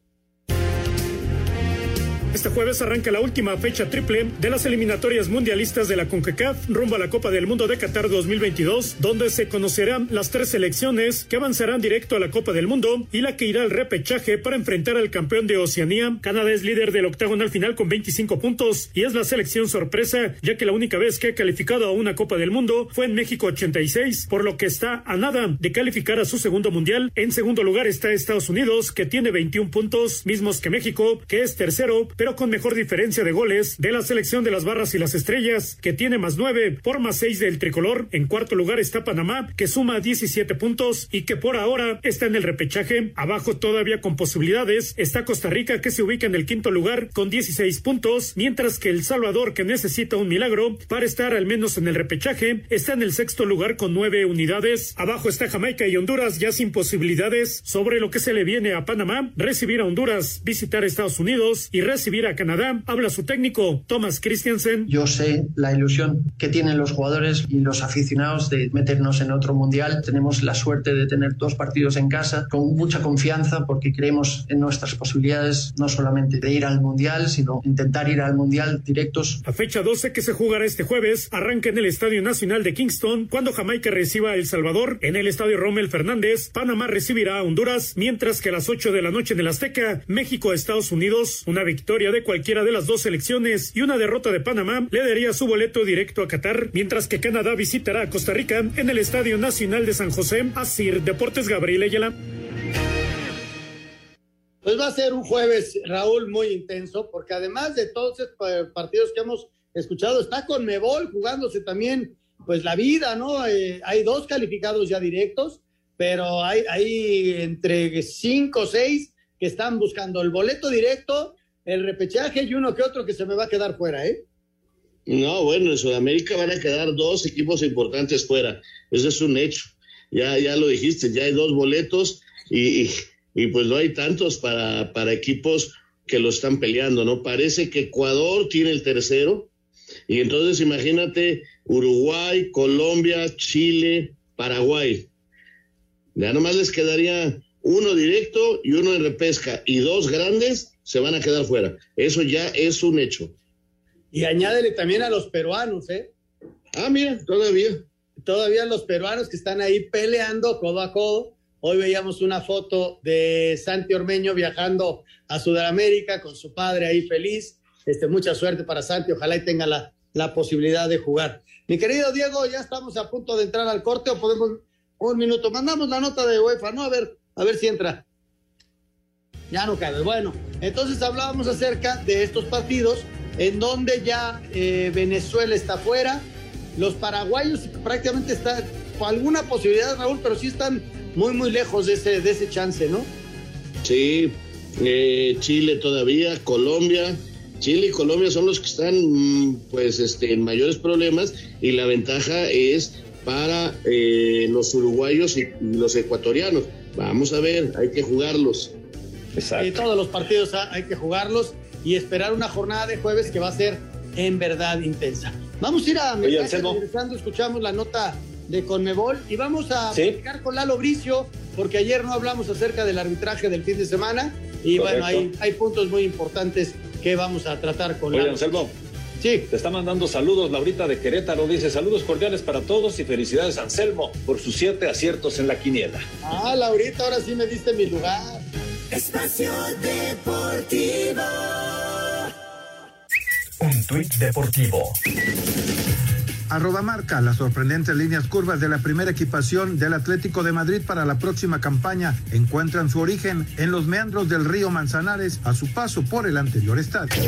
Este jueves arranca la última fecha triple de las eliminatorias mundialistas de la CONCACAF rumbo a la Copa del Mundo de Qatar 2022, donde se conocerán las tres selecciones que avanzarán directo a la Copa del Mundo y la que irá al repechaje para enfrentar al campeón de Oceanía. Canadá es líder del octagonal final con 25 puntos y es la selección sorpresa, ya que la única vez que ha calificado a una Copa del Mundo fue en México 86, por lo que está a nada de calificar a su segundo mundial. En segundo lugar está Estados Unidos, que tiene 21 puntos, mismos que México, que es tercero, pero con mejor diferencia de goles de la selección de las barras y las estrellas, que tiene más nueve por más seis del tricolor. En cuarto lugar está Panamá, que suma 17 puntos y que por ahora está en el repechaje. Abajo todavía con posibilidades está Costa Rica, que se ubica en el quinto lugar con 16 puntos, mientras que El Salvador, que necesita un milagro para estar al menos en el repechaje, está en el sexto lugar con nueve unidades. Abajo está Jamaica y Honduras ya sin posibilidades sobre lo que se le viene a Panamá, recibir a Honduras, visitar Estados Unidos y recibir a Canadá. Habla su técnico, Thomas Christiansen. Yo sé la ilusión que tienen los jugadores y los aficionados de meternos en otro mundial. Tenemos la suerte de tener dos partidos en casa con mucha confianza porque creemos en nuestras posibilidades no solamente de ir al mundial, sino intentar ir al mundial directos. A fecha 12 que se jugará este jueves arranca en el Estadio Nacional de Kingston cuando Jamaica reciba a El Salvador. En el Estadio Rommel Fernández, Panamá recibirá a Honduras, mientras que a las 8 de la noche en el Azteca, México a Estados Unidos. Una victoria de cualquiera de las dos selecciones y una derrota de Panamá le daría su boleto directo a Qatar, mientras que Canadá visitará a Costa Rica en el Estadio Nacional de San José. Asir Deportes Gabriel Ayala. Pues va a ser un jueves, Raúl, muy intenso, porque además de todos estos partidos que hemos escuchado, está con Mebol jugándose también, pues la vida, ¿no? Eh, hay dos calificados ya directos, pero hay, hay entre cinco o seis que están buscando el boleto directo el repechaje y uno que otro que se me va a quedar fuera, ¿eh? No, bueno, en Sudamérica van a quedar dos equipos importantes fuera. Eso es un hecho. Ya, ya lo dijiste, ya hay dos boletos y, y, pues no hay tantos para, para equipos que lo están peleando, ¿no? Parece que Ecuador tiene el tercero y entonces imagínate Uruguay, Colombia, Chile, Paraguay. Ya nomás les quedaría uno directo y uno en repesca y dos grandes se van a quedar fuera. Eso ya es un hecho. Y añádele también a los peruanos, ¿eh? Ah, mira, todavía. Todavía los peruanos que están ahí peleando codo a codo. Hoy veíamos una foto de Santi Ormeño viajando a Sudamérica con su padre ahí feliz. este, mucha suerte para Santi, ojalá y tenga la, la posibilidad de jugar. Mi querido Diego, ya estamos a punto de entrar al corte o podemos un minuto. Mandamos la nota de UEFA, ¿no? A ver, a ver si entra. Ya no cabe. Bueno, entonces hablábamos acerca de estos partidos en donde ya eh, Venezuela está fuera. Los paraguayos prácticamente están con alguna posibilidad, Raúl, pero sí están muy, muy lejos de ese, de ese chance, ¿no? Sí, eh, Chile todavía, Colombia. Chile y Colombia son los que están mm, pues este en mayores problemas y la ventaja es para eh, los uruguayos y los ecuatorianos. Vamos a ver, hay que jugarlos. Y todos los partidos hay que jugarlos y esperar una jornada de jueves que va a ser en verdad intensa. Vamos a ir a regresando, escuchamos la nota de Conmebol y vamos a ¿Sí? con Lalo Bricio, porque ayer no hablamos acerca del arbitraje del fin de semana y bueno, hay, hay puntos muy importantes que vamos a tratar con Oye, Anselmo. Sí. Te está mandando saludos Laurita de Querétaro. Dice saludos cordiales para todos y felicidades Anselmo por sus siete aciertos en la quiniela. Ah, Laurita, ahora sí me diste mi lugar. Espacio Deportivo. Un tuit deportivo. Arroba marca las sorprendentes líneas curvas de la primera equipación del Atlético de Madrid para la próxima campaña encuentran su origen en los meandros del río Manzanares a su paso por el anterior estadio.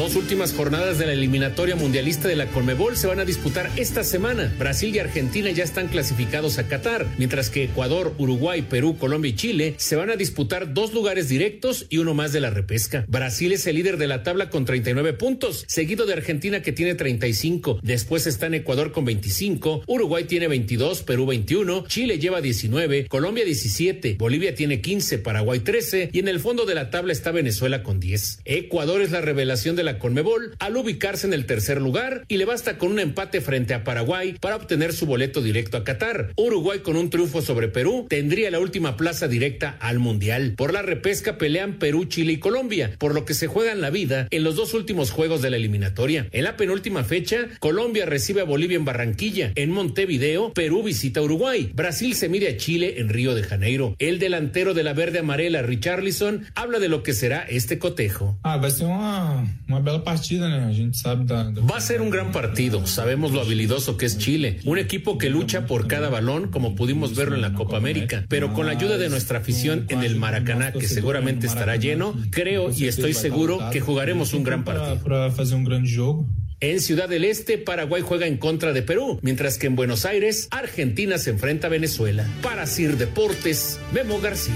Dos últimas jornadas de la eliminatoria mundialista de la Conmebol se van a disputar esta semana. Brasil y Argentina ya están clasificados a Qatar, mientras que Ecuador, Uruguay, Perú, Colombia y Chile se van a disputar dos lugares directos y uno más de la repesca. Brasil es el líder de la tabla con 39 puntos, seguido de Argentina que tiene 35. Después está en Ecuador con 25, Uruguay tiene 22, Perú 21, Chile lleva 19, Colombia 17, Bolivia tiene 15, Paraguay 13 y en el fondo de la tabla está Venezuela con 10. Ecuador es la revelación de la Conmebol al ubicarse en el tercer lugar y le basta con un empate frente a Paraguay para obtener su boleto directo a Qatar. Uruguay con un triunfo sobre Perú tendría la última plaza directa al Mundial. Por la repesca pelean Perú, Chile y Colombia, por lo que se juegan la vida en los dos últimos juegos de la eliminatoria. En la penúltima fecha, Colombia recibe a Bolivia en Barranquilla. En Montevideo, Perú visita Uruguay. Brasil se mide a Chile en Río de Janeiro. El delantero de la verde amarela, Richarlison, habla de lo que será este cotejo. Ah, va una, una bela partida, ¿no? A gente sabe da, Va a ser un gran partido. Sabemos lo habilidoso que es Chile. Un equipo que lucha por cada balón, como pudimos verlo en la Copa América. Pero con la ayuda de nuestra afición en el Maracaná, que seguramente estará lleno, creo y estoy seguro que jugaremos un gran partido. Para hacer un gran juego. En Ciudad del Este, Paraguay juega en contra de Perú, mientras que en Buenos Aires, Argentina se enfrenta a Venezuela. Para Sir Deportes, Memo García.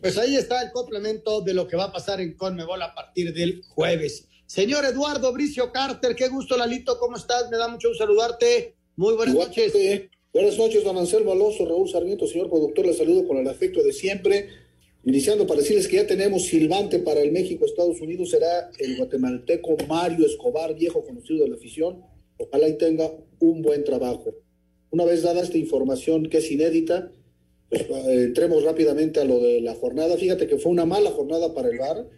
Pues ahí está el complemento de lo que va a pasar en Conmebol a partir del jueves. Señor Eduardo Bricio Carter, qué gusto, Lalito, ¿cómo estás? Me da mucho gusto saludarte. Muy buenas noches. Buenas noches, don Anselmo Alonso, Raúl Sarmiento, señor productor, le saludo con el afecto de siempre. Iniciando para decirles que ya tenemos silbante para el México-Estados Unidos, será el guatemalteco Mario Escobar, viejo conocido de la afición. Ojalá y tenga un buen trabajo. Una vez dada esta información que es inédita, entremos rápidamente a lo de la jornada. Fíjate que fue una mala jornada para el VAR.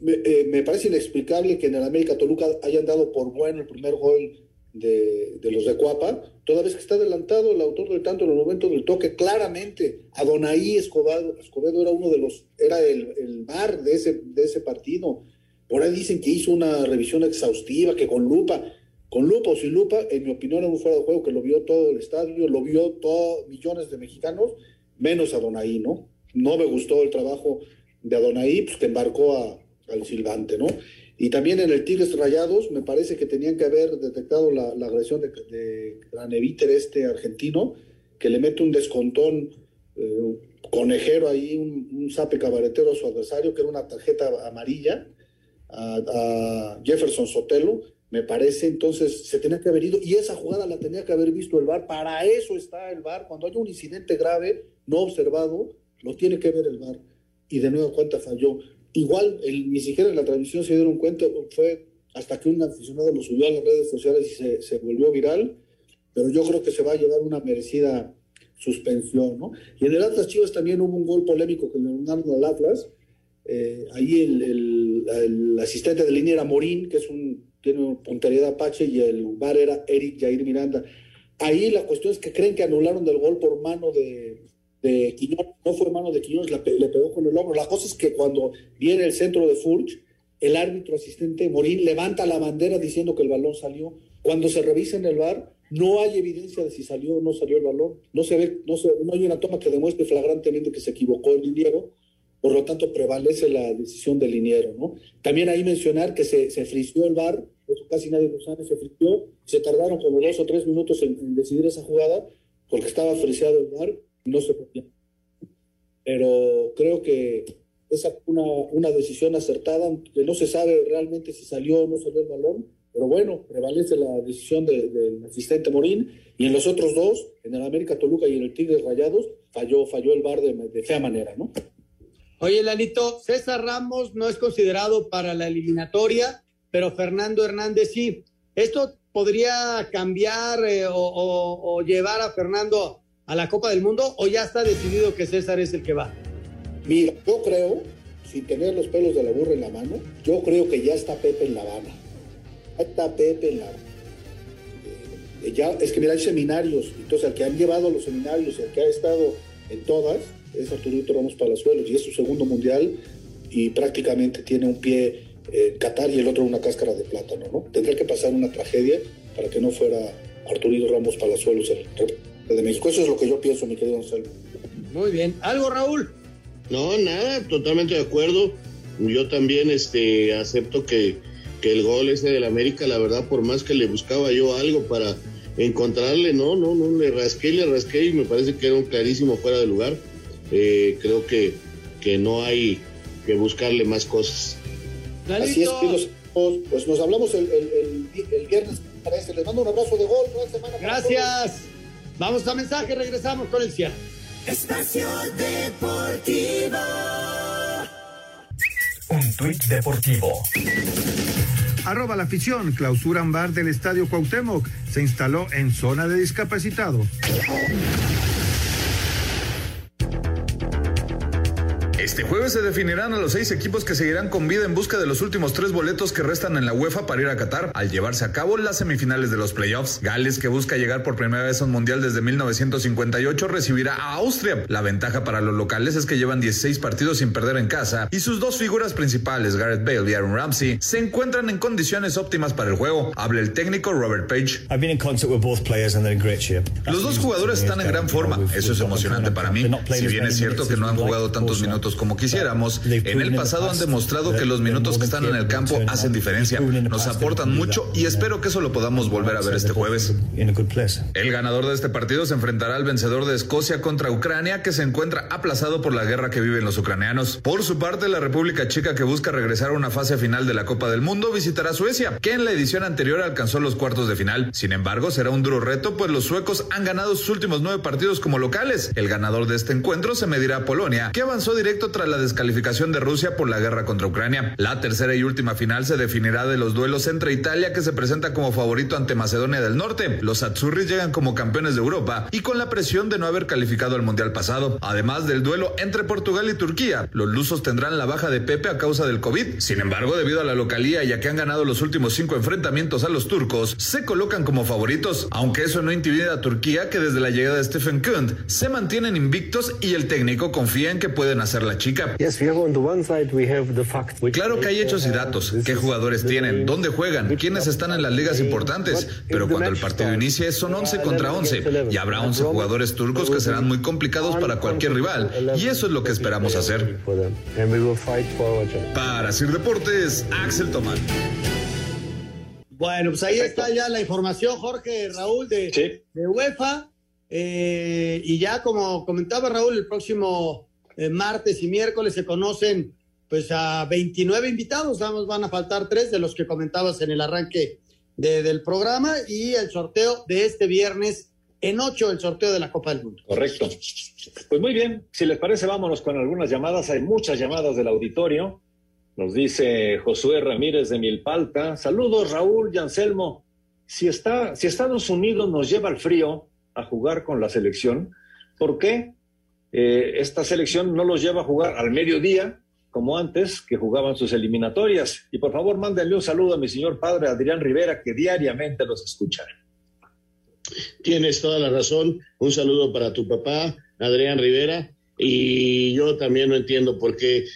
Me, eh, me parece inexplicable que en el América Toluca hayan dado por bueno el primer gol de, de, los de Cuapa, toda vez que está adelantado el autor del tanto en el momento del toque, claramente Adonai Escobedo, Escobedo era uno de los, era el, el VAR de ese, de ese partido. Por ahí dicen que hizo una revisión exhaustiva, que con lupa, con lupa o sin lupa, en mi opinión era un fuera de juego que lo vio todo el estadio, lo vio todos millones de mexicanos, menos Adonai, ¿no? No me gustó el trabajo de Adonai, pues que embarcó a, al silbante, ¿no? Y también en el Tigres Rayados, me parece que tenían que haber detectado la, agresión de, de Graneviter, este argentino, que le mete un descontón eh, conejero ahí, un, un zape cabaretero a su adversario, que era una tarjeta amarilla, a, a, Jefferson Sotelo, me parece, entonces se tenía que haber ido, y esa jugada la tenía que haber visto el VAR, para eso está el VAR, cuando hay un incidente grave, no observado, lo tiene que ver el VAR, y de nuevo cuenta falló. Igual, el, ni siquiera en la transmisión se dieron cuenta, fue hasta que un aficionado lo subió a las redes sociales y se, se, volvió viral, pero yo creo que se va a llevar una merecida suspensión, ¿no? Y en el Atlas Chivas también hubo un gol polémico que le mandaron al Atlas, eh, ahí el, el, asistente de línea era Morín, que es un, tiene puntería de Apache, y el bar era Eric Jair Miranda. Ahí la cuestión es que creen que anularon el gol por mano de, de Quiñones, no fue mano de Quiñones, le pegó con el hombro. La cosa es que cuando viene el centro de Furch, el árbitro asistente Morín levanta la bandera diciendo que el balón salió. Cuando se revisa en el bar, no hay evidencia de si salió o no salió el balón. No se ve, no, se, no hay una toma que demuestre flagrantemente que se equivocó el liniero. Por lo tanto, prevalece la decisión del liniero, ¿no? También ahí mencionar que se, se frició el bar, eso casi nadie lo sabe, se frició, se tardaron como dos o tres minutos en, decidir esa jugada, porque estaba friseado el bar no se podía. Pero creo que esa una, una decisión acertada, que no se sabe realmente si salió o no salió el balón, pero bueno, prevalece la decisión del de, asistente Morín, y en los otros dos, en el América Toluca y en el Tigres Rayados, falló, falló el bar de, de fea manera, ¿no? Oye, Lalito, César Ramos no es considerado para la eliminatoria, pero Fernando Hernández sí. ¿Esto podría cambiar eh, o, o, llevar a Fernando a la Copa del Mundo o ya está decidido que César es el que va? Mira, yo creo, sin tener los pelos de la burra en la mano, yo creo que ya está Pepe en La Habana. Ya está Pepe en La Habana. Eh, ya, es que mira, hay seminarios, entonces el que han llevado los seminarios, el que ha estado en todas, es Arturito Ramos Palazuelos y es su segundo mundial y prácticamente tiene un pie en Qatar y el otro una cáscara de plátano, ¿no? Tendría que pasar una tragedia para que no fuera Arturito Ramos Palazuelos el de México. Eso es lo que yo pienso, mi querido Gonzalo. Muy bien. ¿Algo, Raúl? No, nada, totalmente de acuerdo. Yo también este, acepto que, que el gol ese del América, la verdad, por más que le buscaba yo algo para encontrarle, no, no, no, le rasqué, le rasqué y me parece que era un clarísimo fuera de lugar. Eh, creo que, que no hay que buscarle más cosas. Así es, pues, pues nos hablamos el, el, el, el viernes. Parece. Les mando un abrazo de gol. Buena semana Gracias. Vamos a mensaje, regresamos con el cierre. Espacio Deportivo. Un tuit deportivo. Arroba la afición, clausuran bar del Estadio Cuauhtémoc. Se instaló en zona de discapacitados. Este jueves se definirán a los seis equipos que seguirán con vida en busca de los últimos tres boletos que restan en la UEFA para ir a Qatar al llevarse a cabo las semifinales de los playoffs. Gales, que busca llegar por primera vez a un mundial desde 1958, recibirá a Austria. La ventaja para los locales es que llevan 16 partidos sin perder en casa y sus dos figuras principales, Gareth Bale y Aaron Ramsey, se encuentran en condiciones óptimas para el juego. Habla el técnico Robert Page. Los dos jugadores están en gran forma. Eso es emocionante para mí. Si bien es cierto que no han jugado tantos minutos como quisiéramos, en el pasado han demostrado que los minutos que están en el campo hacen diferencia, nos aportan mucho y espero que eso lo podamos volver a ver este jueves. El ganador de este partido se enfrentará al vencedor de Escocia contra Ucrania, que se encuentra aplazado por la guerra que viven los ucranianos. Por su parte, la República Checa, que busca regresar a una fase final de la Copa del Mundo, visitará Suecia, que en la edición anterior alcanzó los cuartos de final. Sin embargo, será un duro reto, pues los suecos han ganado sus últimos nueve partidos como locales. El ganador de este encuentro se medirá a Polonia, que avanzó directo tras la descalificación de Rusia por la guerra contra Ucrania. La tercera y última final se definirá de los duelos entre Italia, que se presenta como favorito ante Macedonia del Norte. Los Azzurris llegan como campeones de Europa y con la presión de no haber calificado al Mundial pasado. Además del duelo entre Portugal y Turquía, los lusos tendrán la baja de Pepe a causa del COVID. Sin embargo, debido a la localía ya que han ganado los últimos cinco enfrentamientos a los turcos, se colocan como favoritos, aunque eso no intimida a Turquía, que desde la llegada de Stephen Kunt se mantienen invictos y el técnico confía en que pueden hacer la chica. Claro que hay hechos y datos, qué jugadores tienen, dónde juegan, quiénes están en las ligas importantes, pero cuando el partido inicie son 11 contra 11 y habrá 11 jugadores turcos que serán muy complicados para cualquier rival. Y eso es lo que esperamos hacer. Para Sir Deportes, Axel Tomán. Bueno, pues ahí está ya la información, Jorge, Raúl, de, sí. de UEFA. Eh, y ya como comentaba Raúl, el próximo eh, martes y miércoles se conocen pues a 29 invitados, vamos, van a faltar tres de los que comentabas en el arranque de, del programa y el sorteo de este viernes en ocho, el sorteo de la Copa del Mundo. Correcto. Pues muy bien, si les parece, vámonos con algunas llamadas. Hay muchas llamadas del auditorio. Nos dice Josué Ramírez de Milpalta. Saludos, Raúl y Anselmo. Si, está, si Estados Unidos nos lleva al frío a jugar con la selección, ¿por qué eh, esta selección no los lleva a jugar al mediodía, como antes, que jugaban sus eliminatorias? Y por favor, mándenle un saludo a mi señor padre Adrián Rivera, que diariamente los escucha. Tienes toda la razón. Un saludo para tu papá, Adrián Rivera, y yo también no entiendo por qué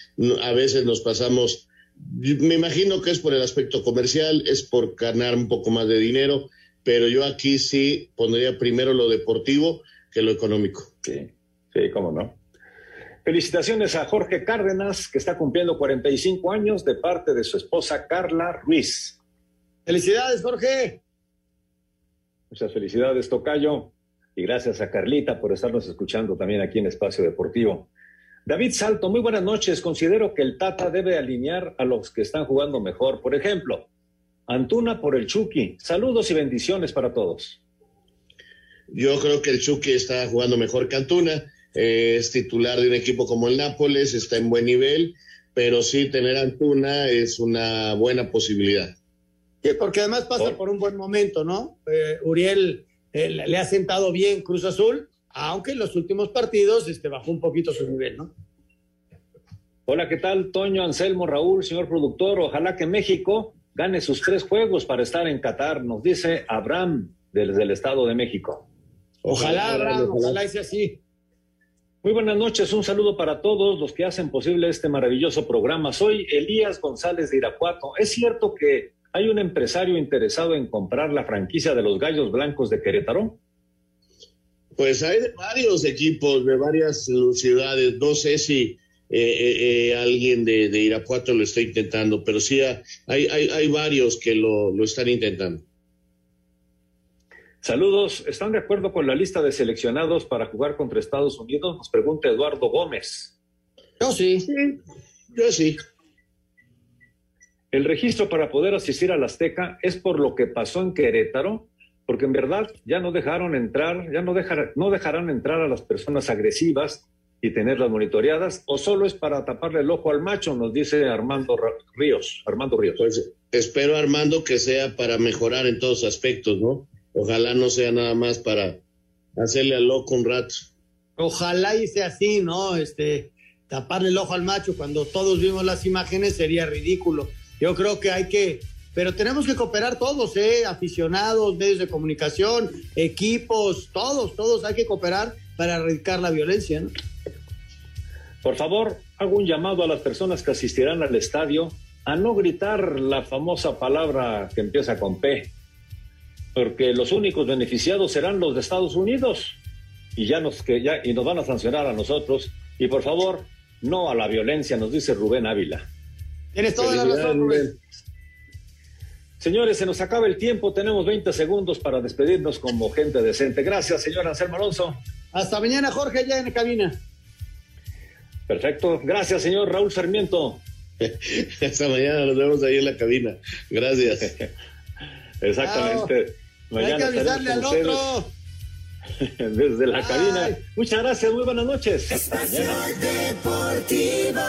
a veces nos pasamos, me imagino que es por el aspecto comercial, es por ganar un poco más de dinero, pero yo aquí sí pondría primero lo deportivo que lo económico. Sí, sí, cómo no. Felicitaciones a Jorge Cárdenas, que está cumpliendo 45 años de parte de su esposa Carla Ruiz. Felicidades, Jorge. Muchas felicidades, Tocayo. Y gracias a Carlita por estarnos escuchando también aquí en Espacio Deportivo. David Salto, muy buenas noches. Considero que el Tata debe alinear a los que están jugando mejor. Por ejemplo, Antuna por el Chucky. Saludos y bendiciones para todos. Yo creo que el Chucky está jugando mejor que Antuna. Es titular de un equipo como el Nápoles, está en buen nivel, pero sí tener Antuna es una buena posibilidad. Sí, porque además pasa por un buen momento, ¿no? Eh, Uriel eh, le ha sentado bien Cruz Azul, aunque en los últimos partidos este, bajó un poquito su nivel, ¿no? Hola, ¿qué tal? Toño, Anselmo, Raúl, señor productor. Ojalá que México gane sus tres juegos para estar en Qatar, nos dice Abraham desde el Estado de México. Ojalá, Abraham, ojalá sea así. Muy buenas noches, un saludo para todos los que hacen posible este maravilloso programa. Soy Elías González de Irapuato. ¿Es cierto que ¿Hay un empresario interesado en comprar la franquicia de los Gallos Blancos de Querétaro? Pues hay de varios equipos, de varias ciudades. No sé si eh, eh, eh, alguien de, Irapuato lo está intentando, pero sí hay, hay, varios que lo, lo, están intentando. Saludos. ¿Están de acuerdo con la lista de seleccionados para jugar contra Estados Unidos? Nos pregunta Eduardo Gómez. Yo sí. sí yo sí. El registro para poder asistir al Azteca es por lo que pasó en Querétaro, porque en verdad ya no dejaron entrar, ya no, no dejarán entrar a las personas agresivas y tenerlas monitoreadas, o solo es para taparle el ojo al macho, nos dice Armando Ríos. Armando Ríos. Pues espero, Armando, que sea para mejorar en todos aspectos, ¿no? Ojalá no sea nada más para hacerle al loco un rato. Ojalá y sea así, ¿no? Este, taparle el ojo al macho cuando todos vimos las imágenes sería ridículo. Yo creo que hay que, pero tenemos que cooperar todos, ¿eh? aficionados, medios de comunicación, equipos, todos, todos hay que cooperar para erradicar la violencia. ¿no? Por favor, hago un llamado a las personas que asistirán al estadio a no gritar la famosa palabra que empieza con P, porque los únicos beneficiados serán los de Estados Unidos y ya nos que ya y nos van a sancionar a nosotros y por favor no a la violencia, nos dice Rubén Ávila. Tienes toda la razón, Rubén. Señores, se nos acaba el tiempo. Tenemos 20 segundos para despedirnos como gente decente. Gracias, señor Anselmo Alonso. Hasta mañana, Jorge, ya en la cabina. Perfecto. Gracias, señor Raúl Sarmiento. Hasta mañana, nos vemos ahí en la cabina. Gracias. Exactamente. Hay que avisarle al otro. Desde la cabina. Muchas gracias, muy buenas noches. Deportivo.